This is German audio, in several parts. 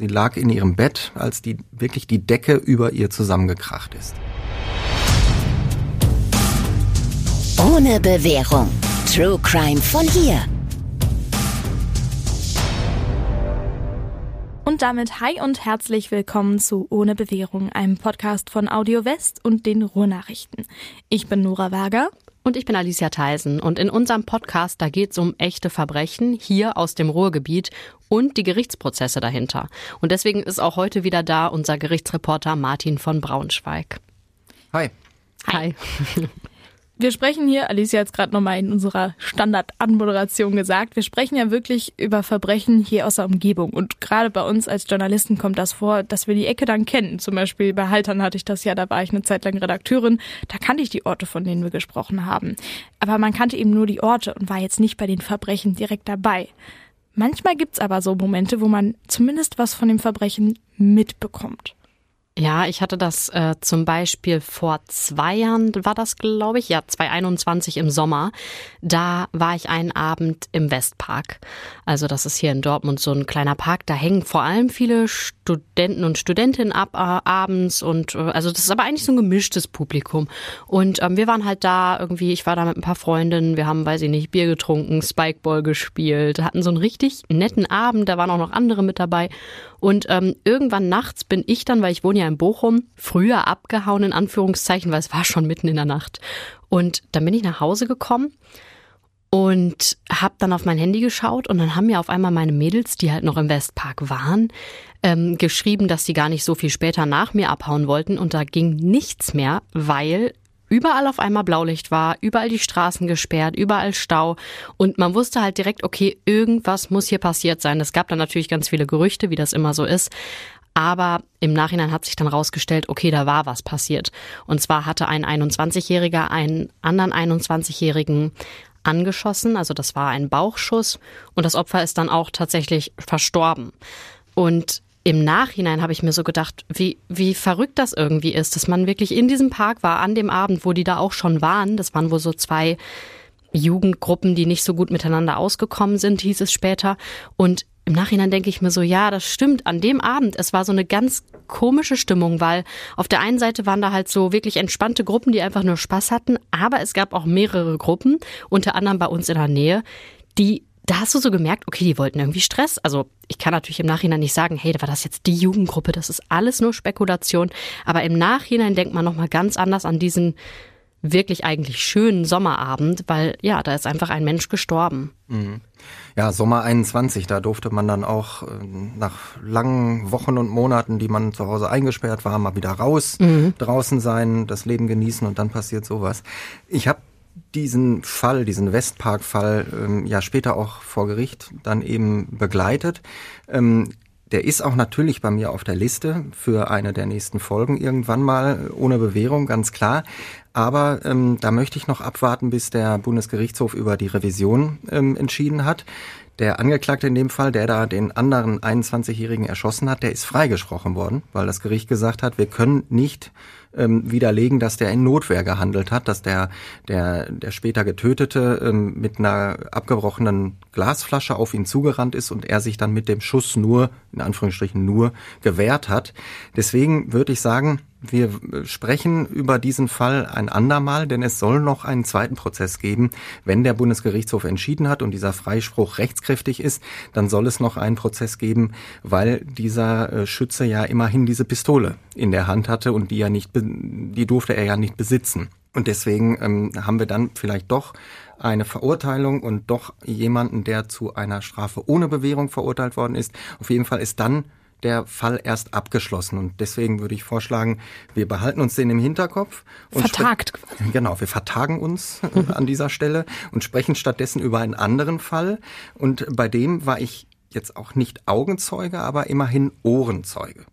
Sie lag in ihrem Bett, als die wirklich die Decke über ihr zusammengekracht ist. Ohne Bewährung. True Crime von hier. Und damit hi und herzlich willkommen zu Ohne Bewährung, einem Podcast von Audio West und den Ruhrnachrichten. Ich bin Nora Wager. Und ich bin Alicia Theisen. Und in unserem Podcast, da geht es um echte Verbrechen hier aus dem Ruhrgebiet und die Gerichtsprozesse dahinter. Und deswegen ist auch heute wieder da unser Gerichtsreporter Martin von Braunschweig. Hi. Hi. Wir sprechen hier, Alicia hat es gerade nochmal in unserer Standard-Anmoderation gesagt, wir sprechen ja wirklich über Verbrechen hier aus der Umgebung. Und gerade bei uns als Journalisten kommt das vor, dass wir die Ecke dann kennen. Zum Beispiel bei Haltern hatte ich das ja, da war ich eine Zeit lang Redakteurin, da kannte ich die Orte, von denen wir gesprochen haben. Aber man kannte eben nur die Orte und war jetzt nicht bei den Verbrechen direkt dabei. Manchmal gibt's aber so Momente, wo man zumindest was von dem Verbrechen mitbekommt. Ja, ich hatte das äh, zum Beispiel vor zwei Jahren, war das glaube ich, ja, 2021 im Sommer. Da war ich einen Abend im Westpark. Also das ist hier in Dortmund so ein kleiner Park. Da hängen vor allem viele Studenten und Studentinnen ab äh, abends und äh, also das ist aber eigentlich so ein gemischtes Publikum. Und ähm, wir waren halt da irgendwie, ich war da mit ein paar Freundinnen, wir haben, weiß ich nicht, Bier getrunken, Spikeball gespielt, hatten so einen richtig netten Abend. Da waren auch noch andere mit dabei. Und ähm, irgendwann nachts bin ich dann, weil ich wohne ja in Bochum, früher abgehauen in Anführungszeichen, weil es war schon mitten in der Nacht. Und dann bin ich nach Hause gekommen und habe dann auf mein Handy geschaut und dann haben mir auf einmal meine Mädels, die halt noch im Westpark waren, ähm, geschrieben, dass sie gar nicht so viel später nach mir abhauen wollten und da ging nichts mehr, weil überall auf einmal Blaulicht war, überall die Straßen gesperrt, überall Stau und man wusste halt direkt, okay, irgendwas muss hier passiert sein. Es gab dann natürlich ganz viele Gerüchte, wie das immer so ist. Aber im Nachhinein hat sich dann rausgestellt, okay, da war was passiert. Und zwar hatte ein 21-Jähriger einen anderen 21-Jährigen angeschossen. Also das war ein Bauchschuss. Und das Opfer ist dann auch tatsächlich verstorben. Und im Nachhinein habe ich mir so gedacht, wie, wie verrückt das irgendwie ist, dass man wirklich in diesem Park war, an dem Abend, wo die da auch schon waren. Das waren wohl so zwei Jugendgruppen, die nicht so gut miteinander ausgekommen sind, hieß es später. Und im Nachhinein denke ich mir so, ja, das stimmt. An dem Abend, es war so eine ganz komische Stimmung, weil auf der einen Seite waren da halt so wirklich entspannte Gruppen, die einfach nur Spaß hatten, aber es gab auch mehrere Gruppen, unter anderem bei uns in der Nähe, die da hast du so gemerkt, okay, die wollten irgendwie Stress. Also ich kann natürlich im Nachhinein nicht sagen, hey, da war das jetzt die Jugendgruppe, das ist alles nur Spekulation. Aber im Nachhinein denkt man nochmal ganz anders an diesen wirklich eigentlich schönen Sommerabend, weil ja, da ist einfach ein Mensch gestorben. Mhm. Ja, Sommer 21, da durfte man dann auch äh, nach langen Wochen und Monaten, die man zu Hause eingesperrt war, mal wieder raus, mhm. draußen sein, das Leben genießen und dann passiert sowas. Ich habe diesen Fall, diesen Westpark-Fall, ähm, ja später auch vor Gericht dann eben begleitet. Ähm, der ist auch natürlich bei mir auf der Liste für eine der nächsten Folgen irgendwann mal, ohne Bewährung, ganz klar. Aber ähm, da möchte ich noch abwarten, bis der Bundesgerichtshof über die Revision ähm, entschieden hat. Der Angeklagte in dem Fall, der da den anderen 21-Jährigen erschossen hat, der ist freigesprochen worden, weil das Gericht gesagt hat, wir können nicht ähm, widerlegen, dass der in Notwehr gehandelt hat, dass der, der, der später Getötete ähm, mit einer abgebrochenen Glasflasche auf ihn zugerannt ist und er sich dann mit dem Schuss nur, in Anführungsstrichen nur, gewehrt hat. Deswegen würde ich sagen, wir sprechen über diesen Fall ein andermal, denn es soll noch einen zweiten Prozess geben. Wenn der Bundesgerichtshof entschieden hat und dieser Freispruch rechtskräftig ist, dann soll es noch einen Prozess geben, weil dieser äh, Schütze ja immerhin diese Pistole in der Hand hatte und die ja nicht, die durfte er ja nicht besitzen. Und deswegen ähm, haben wir dann vielleicht doch eine Verurteilung und doch jemanden, der zu einer Strafe ohne Bewährung verurteilt worden ist. Auf jeden Fall ist dann der Fall erst abgeschlossen. Und deswegen würde ich vorschlagen, wir behalten uns den im Hinterkopf. Und Vertagt. Genau, wir vertagen uns äh, an dieser Stelle und sprechen stattdessen über einen anderen Fall. Und bei dem war ich jetzt auch nicht Augenzeuge, aber immerhin Ohrenzeuge.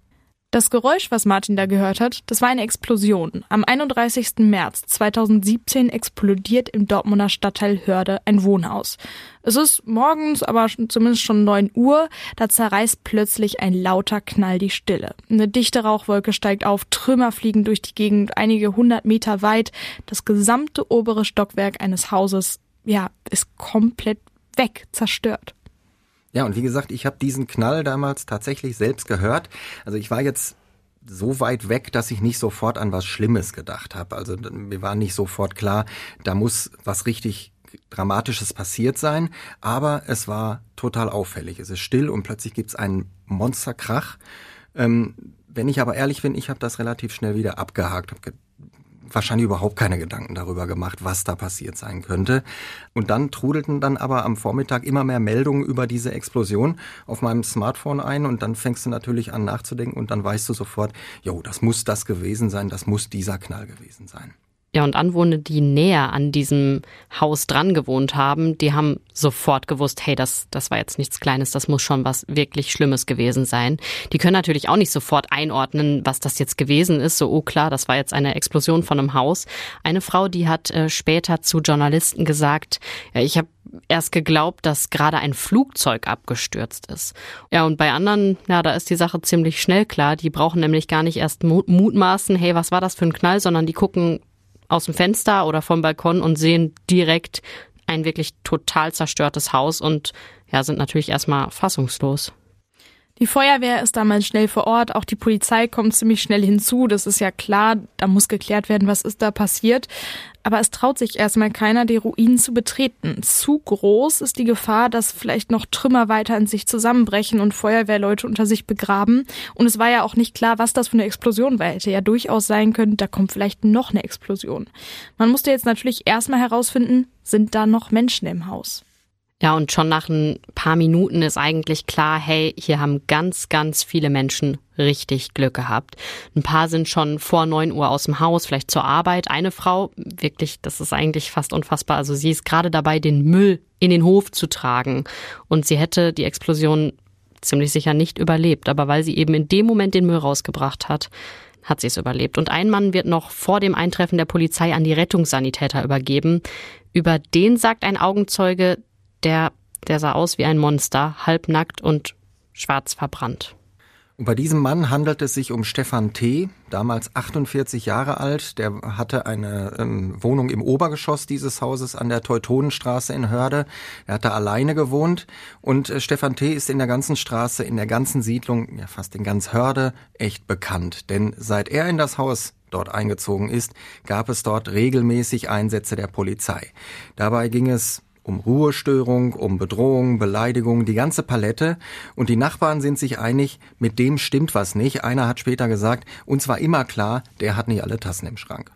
Das Geräusch, was Martin da gehört hat, das war eine Explosion. Am 31. März 2017 explodiert im Dortmunder Stadtteil Hörde ein Wohnhaus. Es ist morgens, aber zumindest schon 9 Uhr, da zerreißt plötzlich ein lauter Knall die Stille. Eine dichte Rauchwolke steigt auf, Trümmer fliegen durch die Gegend einige hundert Meter weit. Das gesamte obere Stockwerk eines Hauses, ja, ist komplett weg, zerstört. Ja, und wie gesagt, ich habe diesen Knall damals tatsächlich selbst gehört. Also ich war jetzt so weit weg, dass ich nicht sofort an was Schlimmes gedacht habe. Also mir war nicht sofort klar, da muss was richtig Dramatisches passiert sein, aber es war total auffällig. Es ist still und plötzlich gibt's einen Monsterkrach. Ähm, wenn ich aber ehrlich bin, ich habe das relativ schnell wieder abgehakt, habe wahrscheinlich überhaupt keine Gedanken darüber gemacht, was da passiert sein könnte. Und dann trudelten dann aber am Vormittag immer mehr Meldungen über diese Explosion auf meinem Smartphone ein und dann fängst du natürlich an nachzudenken und dann weißt du sofort, jo, das muss das gewesen sein, das muss dieser Knall gewesen sein. Ja, und Anwohner, die näher an diesem Haus dran gewohnt haben, die haben sofort gewusst, hey, das, das war jetzt nichts Kleines, das muss schon was wirklich Schlimmes gewesen sein. Die können natürlich auch nicht sofort einordnen, was das jetzt gewesen ist. So, oh klar, das war jetzt eine Explosion von einem Haus. Eine Frau, die hat äh, später zu Journalisten gesagt, ja, ich habe erst geglaubt, dass gerade ein Flugzeug abgestürzt ist. Ja, und bei anderen, ja, da ist die Sache ziemlich schnell klar. Die brauchen nämlich gar nicht erst mutmaßen, hey, was war das für ein Knall, sondern die gucken aus dem Fenster oder vom Balkon und sehen direkt ein wirklich total zerstörtes Haus und ja, sind natürlich erstmal fassungslos. Die Feuerwehr ist damals schnell vor Ort, auch die Polizei kommt ziemlich schnell hinzu, das ist ja klar, da muss geklärt werden, was ist da passiert. Aber es traut sich erstmal keiner, die Ruinen zu betreten. Zu groß ist die Gefahr, dass vielleicht noch Trümmer weiter in sich zusammenbrechen und Feuerwehrleute unter sich begraben. Und es war ja auch nicht klar, was das für eine Explosion war. Hätte ja durchaus sein können, da kommt vielleicht noch eine Explosion. Man musste jetzt natürlich erstmal herausfinden, sind da noch Menschen im Haus? Ja, und schon nach ein paar Minuten ist eigentlich klar, hey, hier haben ganz, ganz viele Menschen richtig Glück gehabt. Ein paar sind schon vor neun Uhr aus dem Haus, vielleicht zur Arbeit. Eine Frau, wirklich, das ist eigentlich fast unfassbar. Also sie ist gerade dabei, den Müll in den Hof zu tragen. Und sie hätte die Explosion ziemlich sicher nicht überlebt. Aber weil sie eben in dem Moment den Müll rausgebracht hat, hat sie es überlebt. Und ein Mann wird noch vor dem Eintreffen der Polizei an die Rettungssanitäter übergeben. Über den sagt ein Augenzeuge, der, der sah aus wie ein Monster, halbnackt und schwarz verbrannt. Bei diesem Mann handelt es sich um Stefan T., damals 48 Jahre alt. Der hatte eine ähm, Wohnung im Obergeschoss dieses Hauses an der Teutonenstraße in Hörde. Er hatte alleine gewohnt und äh, Stefan T. ist in der ganzen Straße, in der ganzen Siedlung, ja fast in ganz Hörde, echt bekannt. Denn seit er in das Haus dort eingezogen ist, gab es dort regelmäßig Einsätze der Polizei. Dabei ging es um Ruhestörung, um Bedrohung, Beleidigung, die ganze Palette. Und die Nachbarn sind sich einig, mit dem stimmt was nicht. Einer hat später gesagt, uns war immer klar, der hat nicht alle Tassen im Schrank.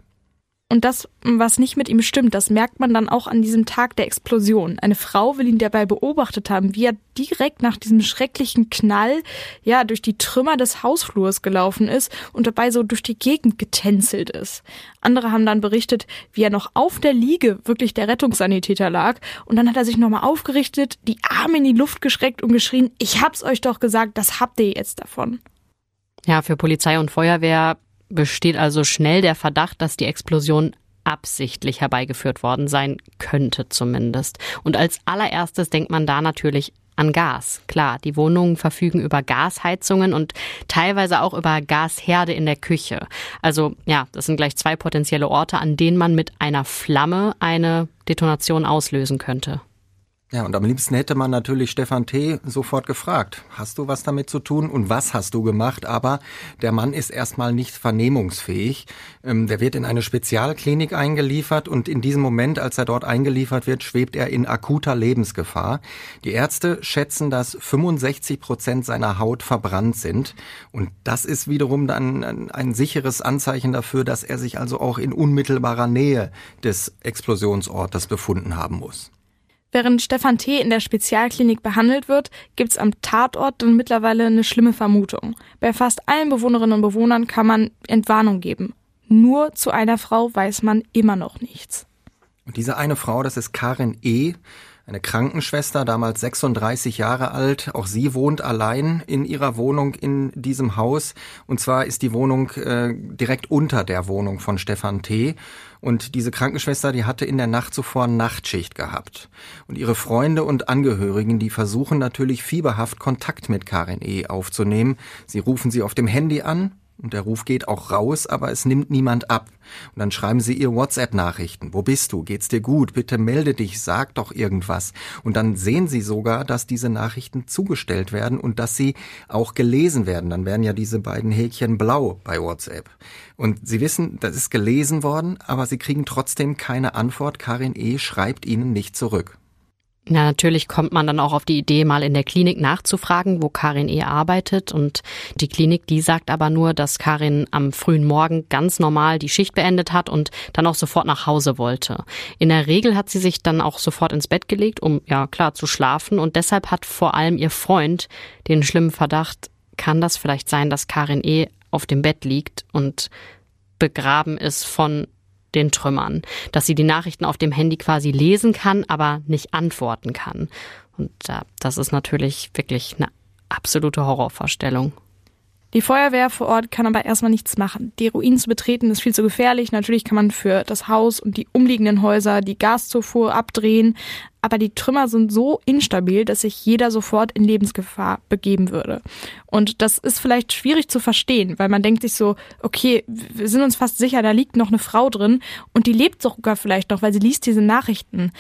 Und das, was nicht mit ihm stimmt, das merkt man dann auch an diesem Tag der Explosion. Eine Frau will ihn dabei beobachtet haben, wie er direkt nach diesem schrecklichen Knall, ja, durch die Trümmer des Hausflurs gelaufen ist und dabei so durch die Gegend getänzelt ist. Andere haben dann berichtet, wie er noch auf der Liege wirklich der Rettungssanitäter lag und dann hat er sich nochmal aufgerichtet, die Arme in die Luft geschreckt und geschrien, ich hab's euch doch gesagt, das habt ihr jetzt davon. Ja, für Polizei und Feuerwehr besteht also schnell der Verdacht, dass die Explosion absichtlich herbeigeführt worden sein könnte zumindest. Und als allererstes denkt man da natürlich an Gas. Klar, die Wohnungen verfügen über Gasheizungen und teilweise auch über Gasherde in der Küche. Also ja, das sind gleich zwei potenzielle Orte, an denen man mit einer Flamme eine Detonation auslösen könnte. Ja, und am liebsten hätte man natürlich Stefan T. sofort gefragt, hast du was damit zu tun und was hast du gemacht? Aber der Mann ist erstmal nicht vernehmungsfähig. Ähm, der wird in eine Spezialklinik eingeliefert und in diesem Moment, als er dort eingeliefert wird, schwebt er in akuter Lebensgefahr. Die Ärzte schätzen, dass 65 Prozent seiner Haut verbrannt sind. Und das ist wiederum dann ein, ein sicheres Anzeichen dafür, dass er sich also auch in unmittelbarer Nähe des Explosionsortes befunden haben muss. Während Stefan T. in der Spezialklinik behandelt wird, gibt's am Tatort dann mittlerweile eine schlimme Vermutung. Bei fast allen Bewohnerinnen und Bewohnern kann man Entwarnung geben. Nur zu einer Frau weiß man immer noch nichts. Und diese eine Frau, das ist Karin E., eine Krankenschwester, damals 36 Jahre alt. Auch sie wohnt allein in ihrer Wohnung in diesem Haus. Und zwar ist die Wohnung äh, direkt unter der Wohnung von Stefan T. Und diese Krankenschwester, die hatte in der Nacht zuvor Nachtschicht gehabt. Und ihre Freunde und Angehörigen, die versuchen natürlich fieberhaft Kontakt mit Karin E. aufzunehmen. Sie rufen sie auf dem Handy an und der Ruf geht auch raus, aber es nimmt niemand ab. Und dann schreiben sie ihr WhatsApp-Nachrichten. Wo bist du? Geht's dir gut? Bitte melde dich, sag doch irgendwas. Und dann sehen sie sogar, dass diese Nachrichten zugestellt werden und dass sie auch gelesen werden. Dann werden ja diese beiden Häkchen blau bei WhatsApp. Und sie wissen, das ist gelesen worden, aber sie kriegen trotzdem keine Antwort. Karin E. schreibt ihnen nicht zurück. Ja, natürlich kommt man dann auch auf die Idee, mal in der Klinik nachzufragen, wo Karin eh arbeitet. Und die Klinik, die sagt aber nur, dass Karin am frühen Morgen ganz normal die Schicht beendet hat und dann auch sofort nach Hause wollte. In der Regel hat sie sich dann auch sofort ins Bett gelegt, um ja klar zu schlafen. Und deshalb hat vor allem ihr Freund den schlimmen Verdacht, kann das vielleicht sein, dass Karin eh auf dem Bett liegt und begraben ist von den Trümmern, dass sie die Nachrichten auf dem Handy quasi lesen kann, aber nicht antworten kann. Und äh, das ist natürlich wirklich eine absolute Horrorvorstellung. Die Feuerwehr vor Ort kann aber erstmal nichts machen. Die Ruinen zu betreten ist viel zu gefährlich. Natürlich kann man für das Haus und die umliegenden Häuser die Gaszufuhr abdrehen, aber die Trümmer sind so instabil, dass sich jeder sofort in Lebensgefahr begeben würde. Und das ist vielleicht schwierig zu verstehen, weil man denkt sich so, okay, wir sind uns fast sicher, da liegt noch eine Frau drin und die lebt sogar vielleicht noch, weil sie liest diese Nachrichten.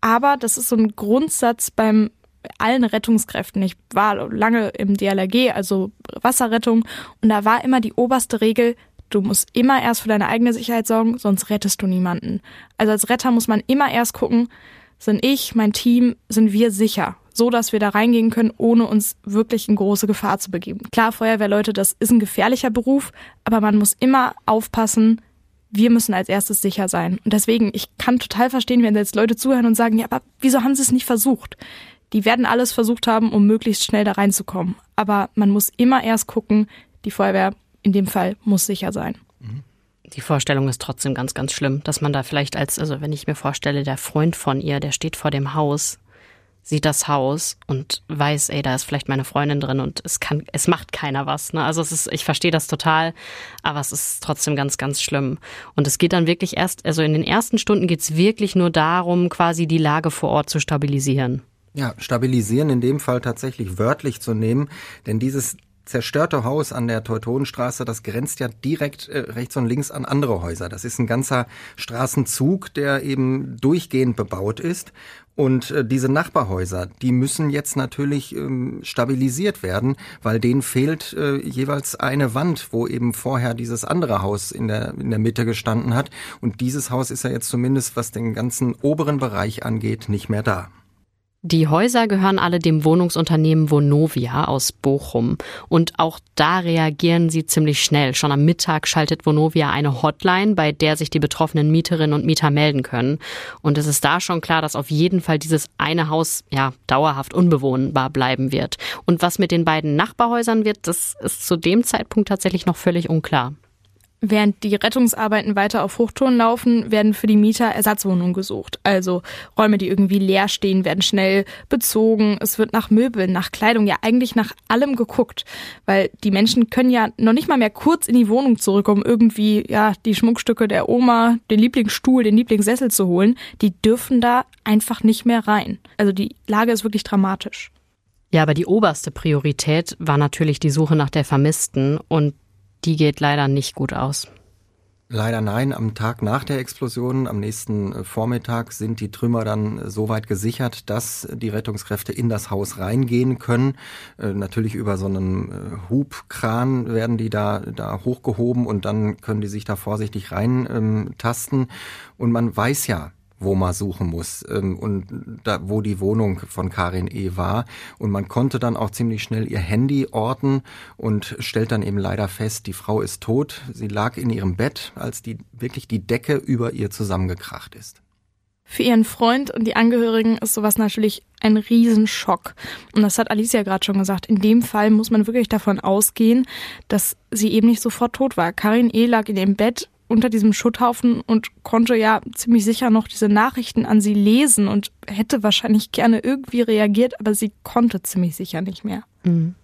Aber das ist so ein Grundsatz beim allen Rettungskräften. Ich war lange im DLRG, also Wasserrettung, und da war immer die oberste Regel, du musst immer erst für deine eigene Sicherheit sorgen, sonst rettest du niemanden. Also als Retter muss man immer erst gucken, sind ich, mein Team, sind wir sicher, so dass wir da reingehen können, ohne uns wirklich in große Gefahr zu begeben. Klar, Feuerwehrleute, das ist ein gefährlicher Beruf, aber man muss immer aufpassen, wir müssen als erstes sicher sein. Und deswegen, ich kann total verstehen, wenn jetzt Leute zuhören und sagen, ja, aber wieso haben sie es nicht versucht? Die werden alles versucht haben, um möglichst schnell da reinzukommen. Aber man muss immer erst gucken, die Feuerwehr in dem Fall muss sicher sein. Die Vorstellung ist trotzdem ganz, ganz schlimm, dass man da vielleicht als, also wenn ich mir vorstelle, der Freund von ihr, der steht vor dem Haus, sieht das Haus und weiß, ey, da ist vielleicht meine Freundin drin und es kann, es macht keiner was. Ne? Also es ist, ich verstehe das total, aber es ist trotzdem ganz, ganz schlimm. Und es geht dann wirklich erst, also in den ersten Stunden geht's wirklich nur darum, quasi die Lage vor Ort zu stabilisieren. Ja, stabilisieren in dem Fall tatsächlich wörtlich zu nehmen, denn dieses zerstörte Haus an der Teutonenstraße, das grenzt ja direkt äh, rechts und links an andere Häuser. Das ist ein ganzer Straßenzug, der eben durchgehend bebaut ist. Und äh, diese Nachbarhäuser, die müssen jetzt natürlich ähm, stabilisiert werden, weil denen fehlt äh, jeweils eine Wand, wo eben vorher dieses andere Haus in der, in der Mitte gestanden hat. Und dieses Haus ist ja jetzt zumindest, was den ganzen oberen Bereich angeht, nicht mehr da. Die Häuser gehören alle dem Wohnungsunternehmen Vonovia aus Bochum. Und auch da reagieren sie ziemlich schnell. Schon am Mittag schaltet Vonovia eine Hotline, bei der sich die betroffenen Mieterinnen und Mieter melden können. Und es ist da schon klar, dass auf jeden Fall dieses eine Haus ja dauerhaft unbewohnbar bleiben wird. Und was mit den beiden Nachbarhäusern wird, das ist zu dem Zeitpunkt tatsächlich noch völlig unklar. Während die Rettungsarbeiten weiter auf Hochtouren laufen, werden für die Mieter Ersatzwohnungen gesucht. Also Räume, die irgendwie leer stehen, werden schnell bezogen. Es wird nach Möbeln, nach Kleidung, ja eigentlich nach allem geguckt. Weil die Menschen können ja noch nicht mal mehr kurz in die Wohnung zurück, um irgendwie ja die Schmuckstücke der Oma, den Lieblingsstuhl, den Lieblingssessel zu holen. Die dürfen da einfach nicht mehr rein. Also die Lage ist wirklich dramatisch. Ja, aber die oberste Priorität war natürlich die Suche nach der Vermissten und die geht leider nicht gut aus. Leider nein. Am Tag nach der Explosion, am nächsten äh, Vormittag, sind die Trümmer dann so weit gesichert, dass die Rettungskräfte in das Haus reingehen können. Äh, natürlich über so einen äh, Hubkran werden die da, da hochgehoben und dann können die sich da vorsichtig reintasten. Ähm, und man weiß ja, wo man suchen muss ähm, und da, wo die Wohnung von Karin E. war. Und man konnte dann auch ziemlich schnell ihr Handy orten und stellt dann eben leider fest, die Frau ist tot. Sie lag in ihrem Bett, als die wirklich die Decke über ihr zusammengekracht ist. Für ihren Freund und die Angehörigen ist sowas natürlich ein Riesenschock. Und das hat Alicia gerade schon gesagt. In dem Fall muss man wirklich davon ausgehen, dass sie eben nicht sofort tot war. Karin E. lag in ihrem Bett unter diesem Schutthaufen und konnte ja ziemlich sicher noch diese Nachrichten an sie lesen und hätte wahrscheinlich gerne irgendwie reagiert, aber sie konnte ziemlich sicher nicht mehr. Mhm.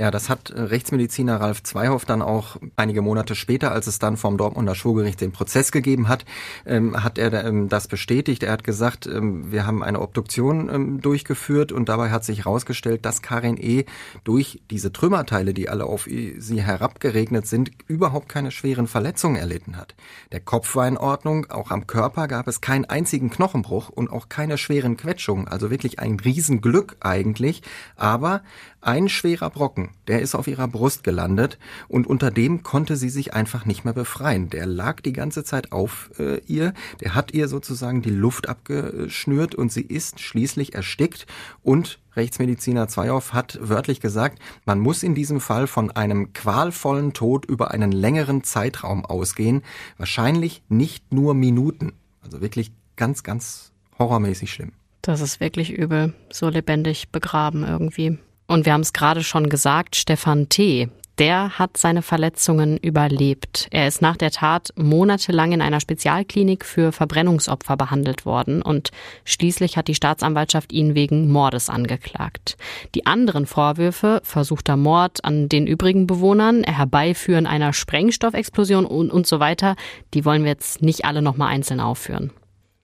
Ja, das hat äh, Rechtsmediziner Ralf Zweihoff dann auch einige Monate später, als es dann vom Dortmunder Schwurgericht den Prozess gegeben hat, ähm, hat er ähm, das bestätigt. Er hat gesagt, ähm, wir haben eine Obduktion ähm, durchgeführt und dabei hat sich herausgestellt, dass Karin E. durch diese Trümmerteile, die alle auf sie herabgeregnet sind, überhaupt keine schweren Verletzungen erlitten hat. Der Kopf war in Ordnung, auch am Körper gab es keinen einzigen Knochenbruch und auch keine schweren Quetschungen. Also wirklich ein Riesenglück eigentlich. Aber ein schwerer Brocken, der ist auf ihrer Brust gelandet und unter dem konnte sie sich einfach nicht mehr befreien. Der lag die ganze Zeit auf äh, ihr, der hat ihr sozusagen die Luft abgeschnürt und sie ist schließlich erstickt und Rechtsmediziner Zweihoff hat wörtlich gesagt, man muss in diesem Fall von einem qualvollen Tod über einen längeren Zeitraum ausgehen, wahrscheinlich nicht nur Minuten. Also wirklich ganz, ganz horrormäßig schlimm. Das ist wirklich übel, so lebendig begraben irgendwie. Und wir haben es gerade schon gesagt, Stefan T., der hat seine Verletzungen überlebt. Er ist nach der Tat monatelang in einer Spezialklinik für Verbrennungsopfer behandelt worden und schließlich hat die Staatsanwaltschaft ihn wegen Mordes angeklagt. Die anderen Vorwürfe, versuchter Mord an den übrigen Bewohnern, Herbeiführen einer Sprengstoffexplosion und, und so weiter, die wollen wir jetzt nicht alle nochmal einzeln aufführen.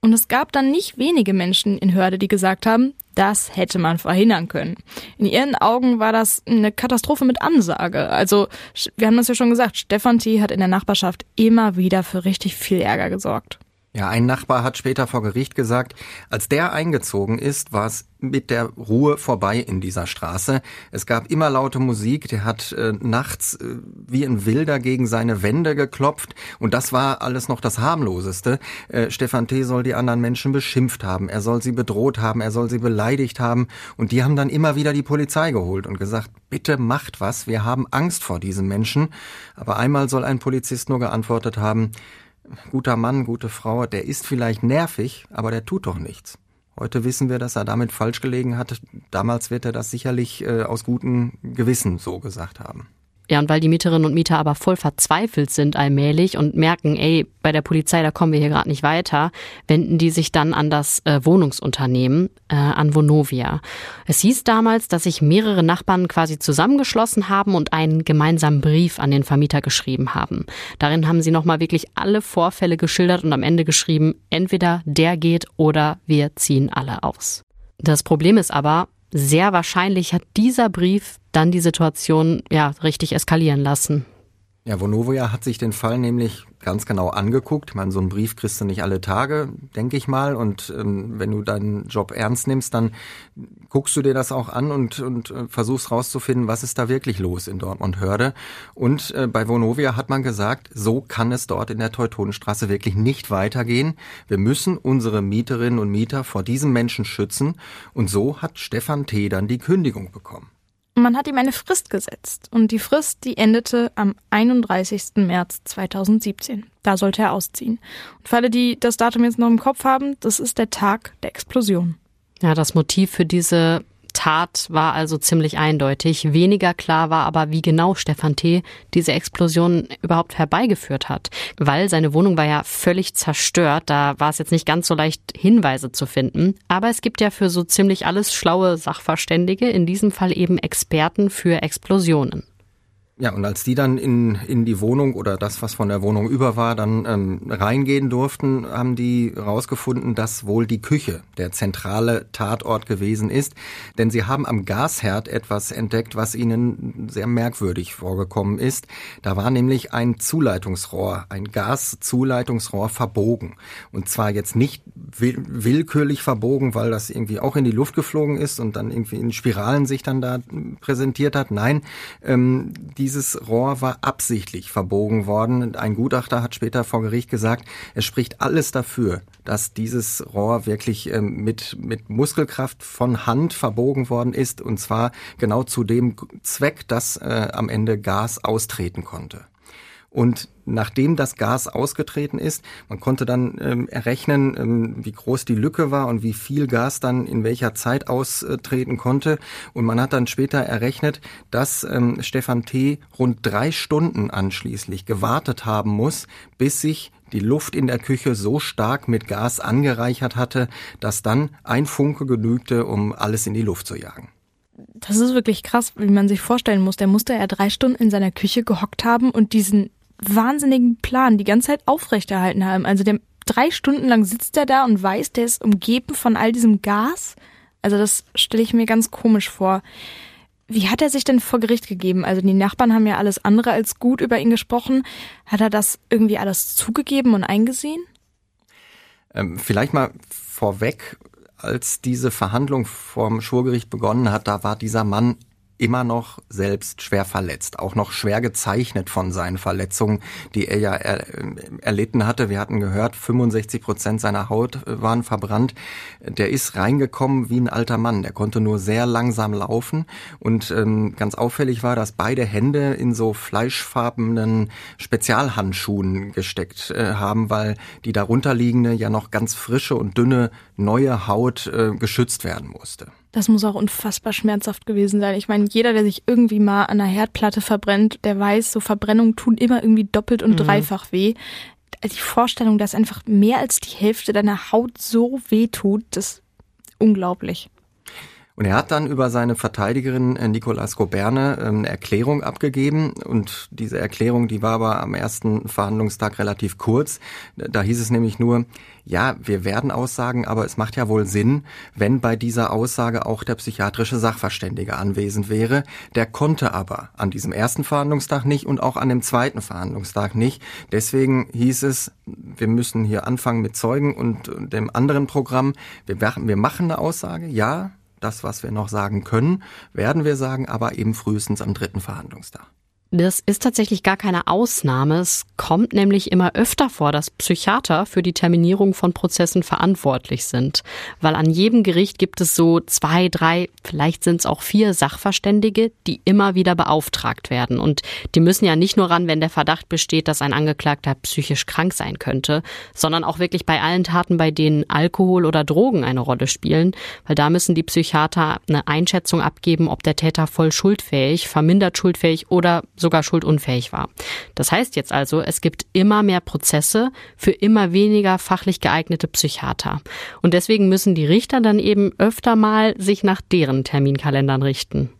Und es gab dann nicht wenige Menschen in Hörde, die gesagt haben, das hätte man verhindern können. In ihren Augen war das eine Katastrophe mit Ansage. Also, wir haben das ja schon gesagt, Stefan T. hat in der Nachbarschaft immer wieder für richtig viel Ärger gesorgt. Ja, ein Nachbar hat später vor Gericht gesagt, als der eingezogen ist, war es mit der Ruhe vorbei in dieser Straße. Es gab immer laute Musik, der hat äh, nachts äh, wie ein Wilder gegen seine Wände geklopft und das war alles noch das harmloseste. Äh, Stefan T. soll die anderen Menschen beschimpft haben, er soll sie bedroht haben, er soll sie beleidigt haben und die haben dann immer wieder die Polizei geholt und gesagt, bitte macht was, wir haben Angst vor diesen Menschen. Aber einmal soll ein Polizist nur geantwortet haben, guter Mann, gute Frau, der ist vielleicht nervig, aber der tut doch nichts. Heute wissen wir, dass er damit falsch gelegen hat. Damals wird er das sicherlich äh, aus gutem Gewissen so gesagt haben. Ja, und weil die Mieterinnen und Mieter aber voll verzweifelt sind allmählich und merken, ey, bei der Polizei, da kommen wir hier gerade nicht weiter, wenden die sich dann an das äh, Wohnungsunternehmen, äh, an Vonovia. Es hieß damals, dass sich mehrere Nachbarn quasi zusammengeschlossen haben und einen gemeinsamen Brief an den Vermieter geschrieben haben. Darin haben sie nochmal wirklich alle Vorfälle geschildert und am Ende geschrieben, entweder der geht oder wir ziehen alle aus. Das Problem ist aber, sehr wahrscheinlich hat dieser Brief dann die Situation ja richtig eskalieren lassen. Ja, Vonovia hat sich den Fall nämlich ganz genau angeguckt. Ich meine, so einen Brief kriegst du nicht alle Tage, denke ich mal. Und ähm, wenn du deinen Job ernst nimmst, dann guckst du dir das auch an und, und äh, versuchst rauszufinden, was ist da wirklich los in Dortmund-Hörde. Und äh, bei Vonovia hat man gesagt, so kann es dort in der Teutonenstraße wirklich nicht weitergehen. Wir müssen unsere Mieterinnen und Mieter vor diesem Menschen schützen. Und so hat Stefan T. dann die Kündigung bekommen. Man hat ihm eine Frist gesetzt und die Frist, die endete am 31. März 2017. Da sollte er ausziehen. Und für alle, die das Datum jetzt noch im Kopf haben, das ist der Tag der Explosion. Ja, das Motiv für diese Tat war also ziemlich eindeutig. Weniger klar war aber, wie genau Stefan T. diese Explosion überhaupt herbeigeführt hat. Weil seine Wohnung war ja völlig zerstört. Da war es jetzt nicht ganz so leicht, Hinweise zu finden. Aber es gibt ja für so ziemlich alles schlaue Sachverständige, in diesem Fall eben Experten für Explosionen. Ja, und als die dann in, in die Wohnung oder das, was von der Wohnung über war, dann ähm, reingehen durften, haben die rausgefunden, dass wohl die Küche der zentrale Tatort gewesen ist. Denn sie haben am Gasherd etwas entdeckt, was ihnen sehr merkwürdig vorgekommen ist. Da war nämlich ein Zuleitungsrohr, ein Gaszuleitungsrohr verbogen. Und zwar jetzt nicht willkürlich verbogen, weil das irgendwie auch in die Luft geflogen ist und dann irgendwie in Spiralen sich dann da präsentiert hat. Nein, ähm, die dieses Rohr war absichtlich verbogen worden. Ein Gutachter hat später vor Gericht gesagt, es spricht alles dafür, dass dieses Rohr wirklich ähm, mit, mit Muskelkraft von Hand verbogen worden ist und zwar genau zu dem Zweck, dass äh, am Ende Gas austreten konnte. Und nachdem das Gas ausgetreten ist, man konnte dann ähm, errechnen, ähm, wie groß die Lücke war und wie viel Gas dann in welcher Zeit austreten konnte. Und man hat dann später errechnet, dass ähm, Stefan T. rund drei Stunden anschließend gewartet haben muss, bis sich die Luft in der Küche so stark mit Gas angereichert hatte, dass dann ein Funke genügte, um alles in die Luft zu jagen Das ist wirklich krass, wie man sich vorstellen muss. Der musste ja drei Stunden in seiner Küche gehockt haben und diesen wahnsinnigen Plan die ganze Zeit aufrechterhalten haben. Also der drei Stunden lang sitzt er da und weiß, der ist umgeben von all diesem Gas. Also das stelle ich mir ganz komisch vor. Wie hat er sich denn vor Gericht gegeben? Also die Nachbarn haben ja alles andere als gut über ihn gesprochen. Hat er das irgendwie alles zugegeben und eingesehen? Ähm, vielleicht mal vorweg, als diese Verhandlung vom Schwurgericht begonnen hat, da war dieser Mann immer noch selbst schwer verletzt, auch noch schwer gezeichnet von seinen Verletzungen, die er ja er, erlitten hatte. Wir hatten gehört, 65 Prozent seiner Haut äh, waren verbrannt. Der ist reingekommen wie ein alter Mann. Der konnte nur sehr langsam laufen und ähm, ganz auffällig war, dass beide Hände in so fleischfarbenen Spezialhandschuhen gesteckt äh, haben, weil die darunterliegende ja noch ganz frische und dünne neue Haut äh, geschützt werden musste. Das muss auch unfassbar schmerzhaft gewesen sein. Ich meine, jeder, der sich irgendwie mal an der Herdplatte verbrennt, der weiß, so Verbrennungen tun immer irgendwie doppelt und mhm. dreifach weh. Die Vorstellung, dass einfach mehr als die Hälfte deiner Haut so weh tut, das ist unglaublich. Und er hat dann über seine Verteidigerin äh, Nicolas Goberne ähm, eine Erklärung abgegeben. Und diese Erklärung, die war aber am ersten Verhandlungstag relativ kurz. Da hieß es nämlich nur, ja, wir werden aussagen, aber es macht ja wohl Sinn, wenn bei dieser Aussage auch der psychiatrische Sachverständige anwesend wäre. Der konnte aber an diesem ersten Verhandlungstag nicht und auch an dem zweiten Verhandlungstag nicht. Deswegen hieß es, wir müssen hier anfangen mit Zeugen und dem anderen Programm. Wir, wir machen eine Aussage, ja, das, was wir noch sagen können, werden wir sagen, aber eben frühestens am dritten Verhandlungstag. Das ist tatsächlich gar keine Ausnahme. Es kommt nämlich immer öfter vor, dass Psychiater für die Terminierung von Prozessen verantwortlich sind. Weil an jedem Gericht gibt es so zwei, drei, vielleicht sind es auch vier Sachverständige, die immer wieder beauftragt werden. Und die müssen ja nicht nur ran, wenn der Verdacht besteht, dass ein Angeklagter psychisch krank sein könnte, sondern auch wirklich bei allen Taten, bei denen Alkohol oder Drogen eine Rolle spielen. Weil da müssen die Psychiater eine Einschätzung abgeben, ob der Täter voll schuldfähig, vermindert schuldfähig oder sogar schuldunfähig war. Das heißt jetzt also, es gibt immer mehr Prozesse für immer weniger fachlich geeignete Psychiater. Und deswegen müssen die Richter dann eben öfter mal sich nach deren Terminkalendern richten.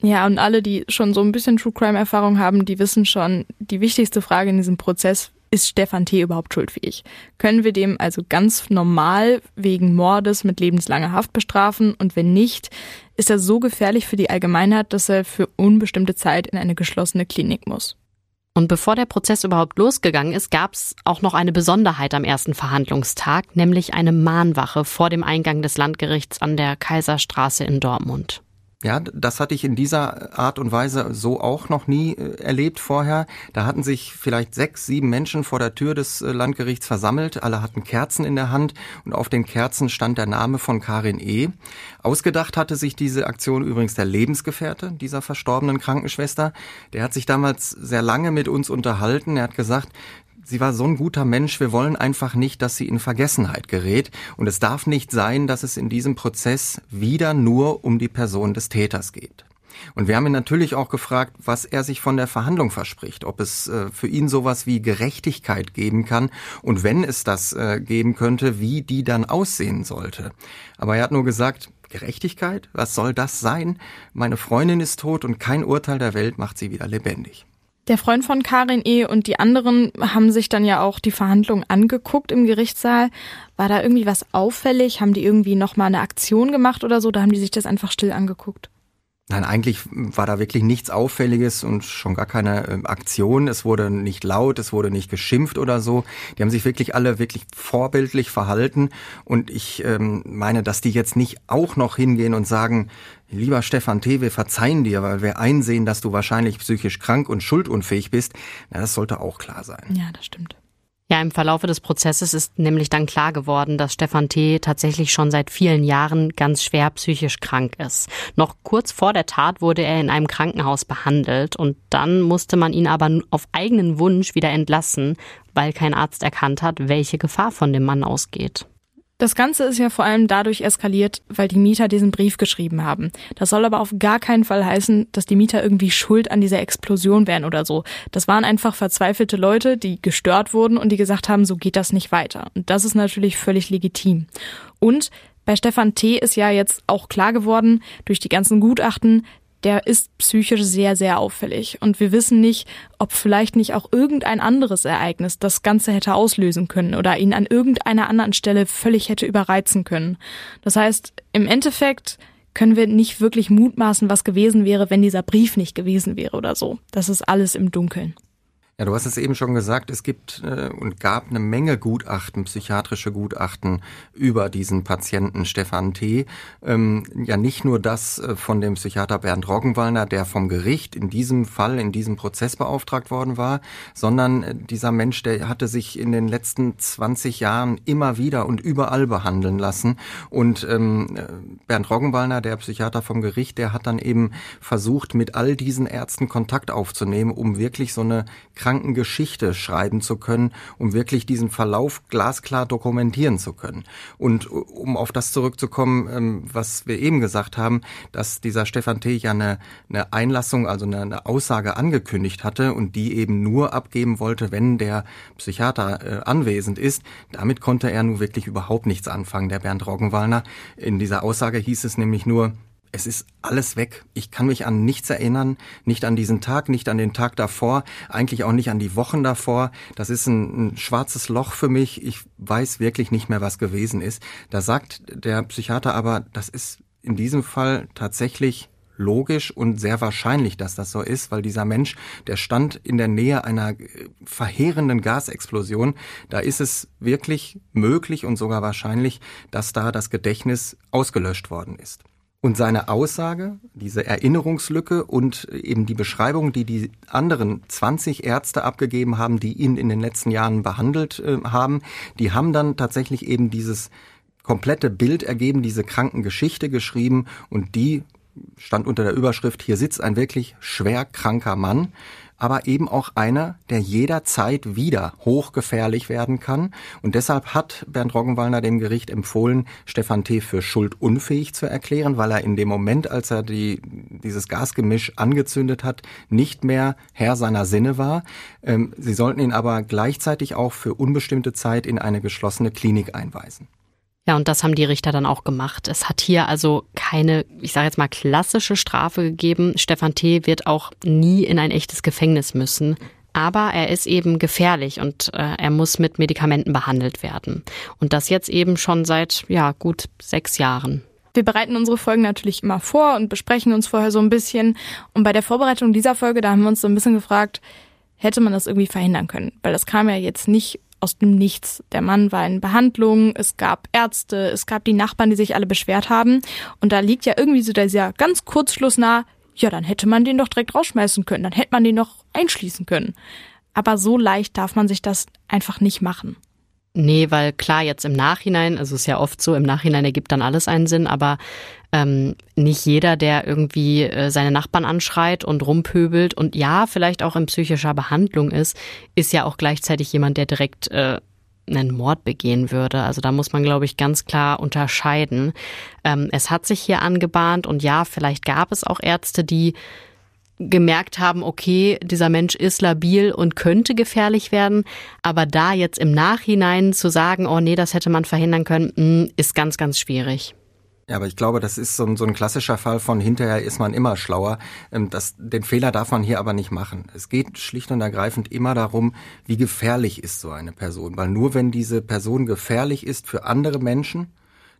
Ja, und alle, die schon so ein bisschen True Crime Erfahrung haben, die wissen schon, die wichtigste Frage in diesem Prozess ist Stefan T. überhaupt schuldfähig? Können wir dem also ganz normal wegen Mordes mit lebenslanger Haft bestrafen? Und wenn nicht, ist er so gefährlich für die Allgemeinheit, dass er für unbestimmte Zeit in eine geschlossene Klinik muss. Und bevor der Prozess überhaupt losgegangen ist, gab es auch noch eine Besonderheit am ersten Verhandlungstag, nämlich eine Mahnwache vor dem Eingang des Landgerichts an der Kaiserstraße in Dortmund. Ja, das hatte ich in dieser Art und Weise so auch noch nie äh, erlebt vorher. Da hatten sich vielleicht sechs, sieben Menschen vor der Tür des äh, Landgerichts versammelt. Alle hatten Kerzen in der Hand und auf den Kerzen stand der Name von Karin E. Ausgedacht hatte sich diese Aktion übrigens der Lebensgefährte dieser verstorbenen Krankenschwester. Der hat sich damals sehr lange mit uns unterhalten. Er hat gesagt, sie war so ein guter Mensch, wir wollen einfach nicht, dass sie in Vergessenheit gerät. Und es darf nicht sein, dass es in diesem Prozess wieder nur um die Person des Täters geht. Und wir haben ihn natürlich auch gefragt, was er sich von der Verhandlung verspricht, ob es äh, für ihn sowas wie Gerechtigkeit geben kann und wenn es das äh, geben könnte, wie die dann aussehen sollte. Aber er hat nur gesagt, Gerechtigkeit, was soll das sein? Meine Freundin ist tot und kein Urteil der Welt macht sie wieder lebendig. Der Freund von Karin E. und die anderen haben sich dann ja auch die Verhandlungen angeguckt im Gerichtssaal. War da irgendwie was auffällig? Haben die irgendwie nochmal eine Aktion gemacht oder so? Da haben die sich das einfach still angeguckt? Nein, eigentlich war da wirklich nichts Auffälliges und schon gar keine äh, Aktion. Es wurde nicht laut, es wurde nicht geschimpft oder so. Die haben sich wirklich alle wirklich vorbildlich verhalten. Und ich ähm, meine, dass die jetzt nicht auch noch hingehen und sagen, lieber Stefan T., wir verzeihen dir, weil wir einsehen, dass du wahrscheinlich psychisch krank und schuldunfähig bist. Na, das sollte auch klar sein. Ja, das stimmt. Ja, im Verlaufe des Prozesses ist nämlich dann klar geworden, dass Stefan T. tatsächlich schon seit vielen Jahren ganz schwer psychisch krank ist. Noch kurz vor der Tat wurde er in einem Krankenhaus behandelt und dann musste man ihn aber auf eigenen Wunsch wieder entlassen, weil kein Arzt erkannt hat, welche Gefahr von dem Mann ausgeht. Das Ganze ist ja vor allem dadurch eskaliert, weil die Mieter diesen Brief geschrieben haben. Das soll aber auf gar keinen Fall heißen, dass die Mieter irgendwie schuld an dieser Explosion wären oder so. Das waren einfach verzweifelte Leute, die gestört wurden und die gesagt haben, so geht das nicht weiter. Und das ist natürlich völlig legitim. Und Bei Stefan T. ist ja jetzt auch klar geworden, durch die ganzen Gutachten, der ist psychisch sehr, sehr auffällig. Und wir wissen nicht, ob vielleicht nicht auch irgendein anderes Ereignis das Ganze hätte auslösen können oder ihn an irgendeiner anderen Stelle völlig hätte überreizen können. Das heißt, im Endeffekt können wir nicht wirklich mutmaßen, was gewesen wäre, wenn dieser Brief nicht gewesen wäre oder so. Das ist alles im Dunkeln. Ja, du hast es eben schon gesagt, es gibt äh, und gab eine Menge Gutachten, psychiatrische Gutachten über diesen Patienten Stefan T. Ähm, ja, nicht nur das äh, von dem Psychiater Bernd Roggenwallner, der vom Gericht in diesem Fall, in diesem Prozess beauftragt worden war, sondern äh, dieser Mensch, der hatte sich in den letzten 20 Jahren immer wieder und überall behandeln lassen. Und ähm, äh, Bernd Roggenwallner, der Psychiater vom Gericht, der hat dann eben versucht, mit all diesen Ärzten Kontakt aufzunehmen, um wirklich so eine Krankengeschichte schreiben zu können, um wirklich diesen Verlauf glasklar dokumentieren zu können. Und um auf das zurückzukommen, ähm, was wir eben gesagt haben, dass dieser Stefan T. ja eine, eine Einlassung, also eine, eine Aussage angekündigt hatte und die eben nur abgeben wollte, wenn der Psychiater äh, anwesend ist. Damit konnte er nun wirklich überhaupt nichts anfangen, der Bernd Roggenwallner. In dieser Aussage hieß es nämlich nur, es ist alles weg. Ich kann mich an nichts erinnern, nicht an diesen Tag, nicht an den Tag davor, eigentlich auch nicht an die Wochen davor. Das ist ein, ein, schwarzes Loch für mich. Ich weiß wirklich nicht mehr, was gewesen ist. Da sagt der Psychiater aber, das ist in diesem Fall tatsächlich logisch und sehr wahrscheinlich, dass das so ist, weil dieser Mensch, der stand in der Nähe einer äh, verheerenden Gasexplosion. Da ist es wirklich möglich und sogar wahrscheinlich, dass da das Gedächtnis ausgelöscht worden ist. Und seine Aussage, diese Erinnerungslücke und eben die Beschreibung, die die anderen 20 Ärzte abgegeben haben, die ihn in den letzten Jahren behandelt äh, haben, die haben dann tatsächlich eben dieses komplette Bild ergeben, diese Krankengeschichte geschrieben. Und die stand unter der Überschrift, hier sitzt ein wirklich schwer kranker Mann aber eben auch einer, der jederzeit wieder hochgefährlich werden kann. Und deshalb hat Bernd Roggenwallner dem Gericht empfohlen, Stefan T. für schuldunfähig zu erklären, weil er in dem Moment, als er die, dieses Gasgemisch angezündet hat, nicht mehr Herr seiner Sinne war. Ähm, sie sollten ihn aber gleichzeitig auch für unbestimmte Zeit in eine geschlossene Klinik einweisen. Ja, und das haben die Richter dann auch gemacht. Es hat hier also keine, ich sage jetzt mal, klassische Strafe gegeben. Stefan T. wird auch nie in ein echtes Gefängnis müssen. Aber er ist eben gefährlich und äh, er muss mit Medikamenten behandelt werden. Und das jetzt eben schon seit, ja, gut sechs Jahren. Wir bereiten unsere Folgen natürlich immer vor und besprechen uns vorher so ein bisschen. Und bei der Vorbereitung dieser Folge, da haben wir uns so ein bisschen gefragt, hätte man das irgendwie verhindern können? Weil das kam ja jetzt nicht aus dem Nichts. Der Mann war in Behandlung, es gab Ärzte, es gab die Nachbarn, die sich alle beschwert haben. Und da liegt ja irgendwie so dieser ganz Kurzschluss nah, ja, dann hätte man den doch direkt rausschmeißen können, dann hätte man den noch einschließen können. Aber so leicht darf man sich das einfach nicht machen. Nee, weil klar, jetzt im Nachhinein, also es ist ja oft so, im Nachhinein ergibt dann alles einen Sinn, aber ähm, nicht jeder, der irgendwie äh, seine Nachbarn anschreit und rumpöbelt und ja, vielleicht auch in psychischer Behandlung ist, ist ja auch gleichzeitig jemand, der direkt äh, einen Mord begehen würde. Also da muss man, glaube ich, ganz klar unterscheiden. Ähm, es hat sich hier angebahnt und ja, vielleicht gab es auch Ärzte, die gemerkt haben, okay, dieser Mensch ist labil und könnte gefährlich werden. Aber da jetzt im Nachhinein zu sagen, oh nee, das hätte man verhindern können, hm, ist ganz, ganz schwierig. Ja, aber ich glaube, das ist so ein, so ein klassischer Fall von hinterher ist man immer schlauer. Ähm, das, den Fehler darf man hier aber nicht machen. Es geht schlicht und ergreifend immer darum, wie gefährlich ist so eine Person. Weil nur wenn diese Person gefährlich ist für andere Menschen,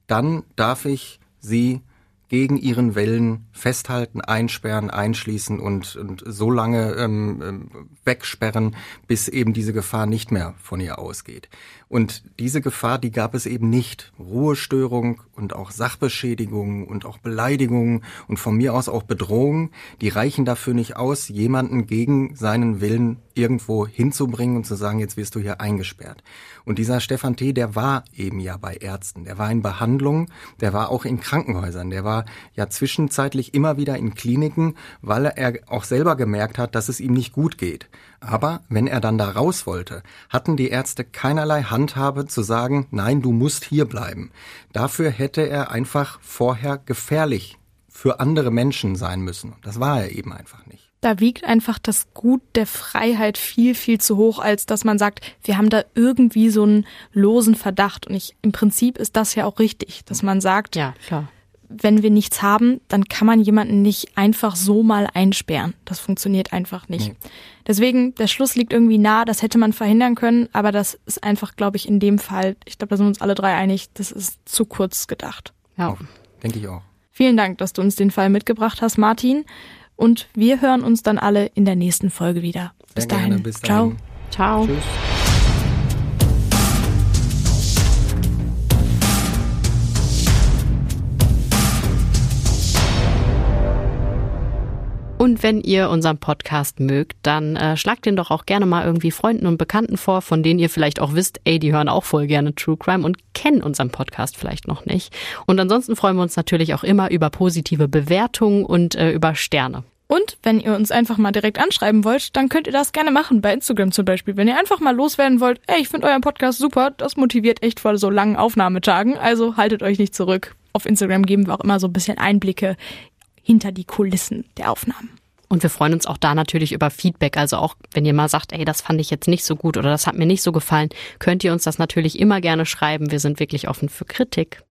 dann darf ich sie gegen ihren Willen festhalten, einsperren, einschließen und, und so lange ähm, ähm, wegsperren, bis eben diese Gefahr nicht mehr von ihr ausgeht. Und diese Gefahr, die gab es eben nicht. Ruhestörung und auch Sachbeschädigung und auch Beleidigungen und von mir aus auch Bedrohungen, die reichen dafür nicht aus, jemanden gegen seinen Willen irgendwo hinzubringen und zu sagen, jetzt wirst du hier eingesperrt. Und dieser Stefan T., der war eben ja bei Ärzten, der war in Behandlung, der war auch in Krankenhäusern, der war ja zwischenzeitlich immer wieder in Kliniken, weil er auch selber gemerkt hat, dass es ihm nicht gut geht. Aber wenn er dann da raus wollte, hatten die Ärzte keinerlei Handhabe zu sagen, nein, du musst hier bleiben. Dafür hätte er einfach vorher gefährlich für andere Menschen sein müssen. Das war er eben einfach nicht. da wiegt einfach das Gut der Freiheit viel, viel zu hoch, als dass man sagt, wir haben da irgendwie so einen losen Verdacht. Und ich, im Prinzip ist das ja auch richtig, dass man sagt, ja, klar. Wenn wir nichts haben, dann kann man jemanden nicht einfach so mal einsperren. Das funktioniert einfach nicht. Nee. Deswegen, der Schluss liegt irgendwie nah, das hätte man verhindern können, aber das ist einfach, glaube ich, in dem Fall, ich glaube, da sind wir uns alle drei einig, das ist zu kurz gedacht. Ja. Denke ich auch. Vielen Dank, dass du uns den Fall mitgebracht hast, Martin. Und wir hören uns dann alle in der nächsten Folge wieder. Bis dahin. Gerne, bis dahin. Ciao. Ciao. Tschüss. Und wenn ihr unseren Podcast mögt, dann äh, schlagt den doch auch gerne mal irgendwie Freunden und Bekannten vor, von denen ihr vielleicht auch wisst, ey, die hören auch voll gerne True Crime und kennen unseren Podcast vielleicht noch nicht. Und ansonsten freuen wir uns natürlich auch immer über positive Bewertungen und äh, über Sterne. Und wenn ihr uns einfach mal direkt anschreiben wollt, dann könnt ihr das gerne machen, bei Instagram zum Beispiel. Wenn ihr einfach mal loswerden wollt, ey, ich finde euren Podcast super, das motiviert echt vor so langen Aufnahmetagen, also haltet euch nicht zurück. Auf Instagram geben wir auch immer so ein bisschen Einblicke hinter die Kulissen der Aufnahmen. Und wir freuen uns auch da natürlich über Feedback. Also auch wenn ihr mal sagt, ey, das fand ich jetzt nicht so gut oder das hat mir nicht so gefallen, könnt ihr uns das natürlich immer gerne schreiben. Wir sind wirklich offen für Kritik.